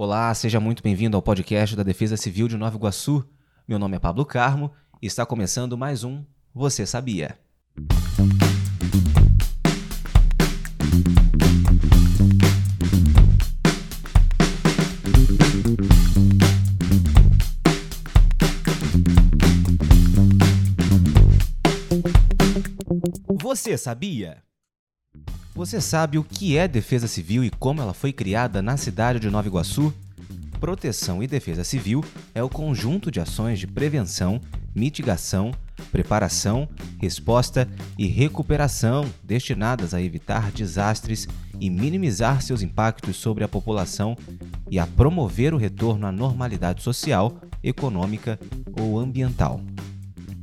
Olá, seja muito bem-vindo ao podcast da Defesa Civil de Nova Iguaçu. Meu nome é Pablo Carmo e está começando mais um Você Sabia? Você sabia? Você sabe o que é Defesa Civil e como ela foi criada na cidade de Nova Iguaçu? Proteção e Defesa Civil é o conjunto de ações de prevenção, mitigação, preparação, resposta e recuperação destinadas a evitar desastres e minimizar seus impactos sobre a população e a promover o retorno à normalidade social, econômica ou ambiental.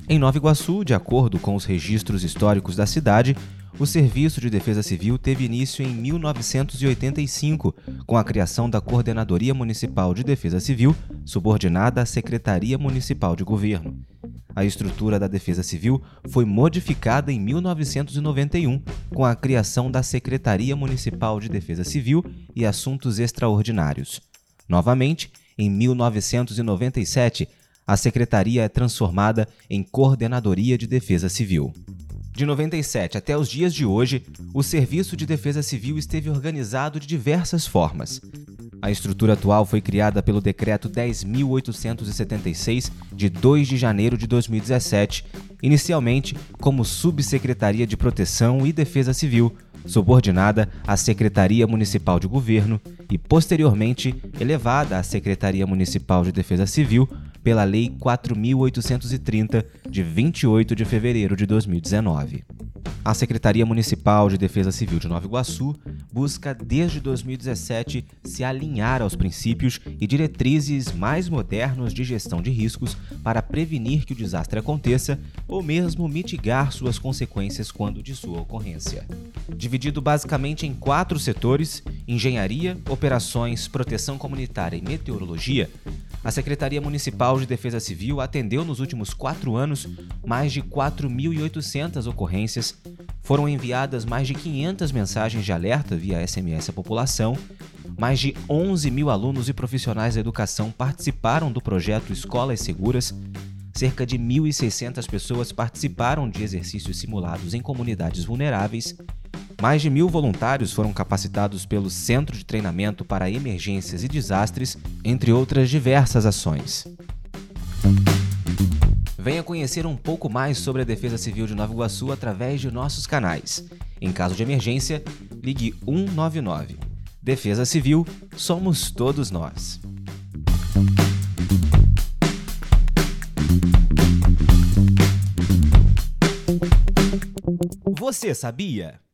Em Nova Iguaçu, de acordo com os registros históricos da cidade, o Serviço de Defesa Civil teve início em 1985, com a criação da Coordenadoria Municipal de Defesa Civil, subordinada à Secretaria Municipal de Governo. A estrutura da Defesa Civil foi modificada em 1991, com a criação da Secretaria Municipal de Defesa Civil e Assuntos Extraordinários. Novamente, em 1997, a secretaria é transformada em Coordenadoria de Defesa Civil. De 97 até os dias de hoje, o Serviço de Defesa Civil esteve organizado de diversas formas. A estrutura atual foi criada pelo Decreto 10.876, de 2 de janeiro de 2017, inicialmente como Subsecretaria de Proteção e Defesa Civil, subordinada à Secretaria Municipal de Governo e, posteriormente, elevada à Secretaria Municipal de Defesa Civil pela Lei 4.830, de 28 de fevereiro de 2019. A Secretaria Municipal de Defesa Civil de Nova Iguaçu busca, desde 2017, se alinhar aos princípios e diretrizes mais modernos de gestão de riscos para prevenir que o desastre aconteça ou mesmo mitigar suas consequências quando de sua ocorrência. Dividido basicamente em quatro setores: engenharia, operações, proteção comunitária e meteorologia, a Secretaria Municipal de Defesa Civil atendeu nos últimos quatro anos mais de 4.800 ocorrências, foram enviadas mais de 500 mensagens de alerta via SMS à população, mais de 11 mil alunos e profissionais da educação participaram do projeto Escolas Seguras, cerca de 1.600 pessoas participaram de exercícios simulados em comunidades vulneráveis mais de mil voluntários foram capacitados pelo Centro de Treinamento para Emergências e Desastres, entre outras diversas ações. Venha conhecer um pouco mais sobre a Defesa Civil de Nova Iguaçu através de nossos canais. Em caso de emergência, ligue 199. Defesa Civil, somos todos nós. Você sabia?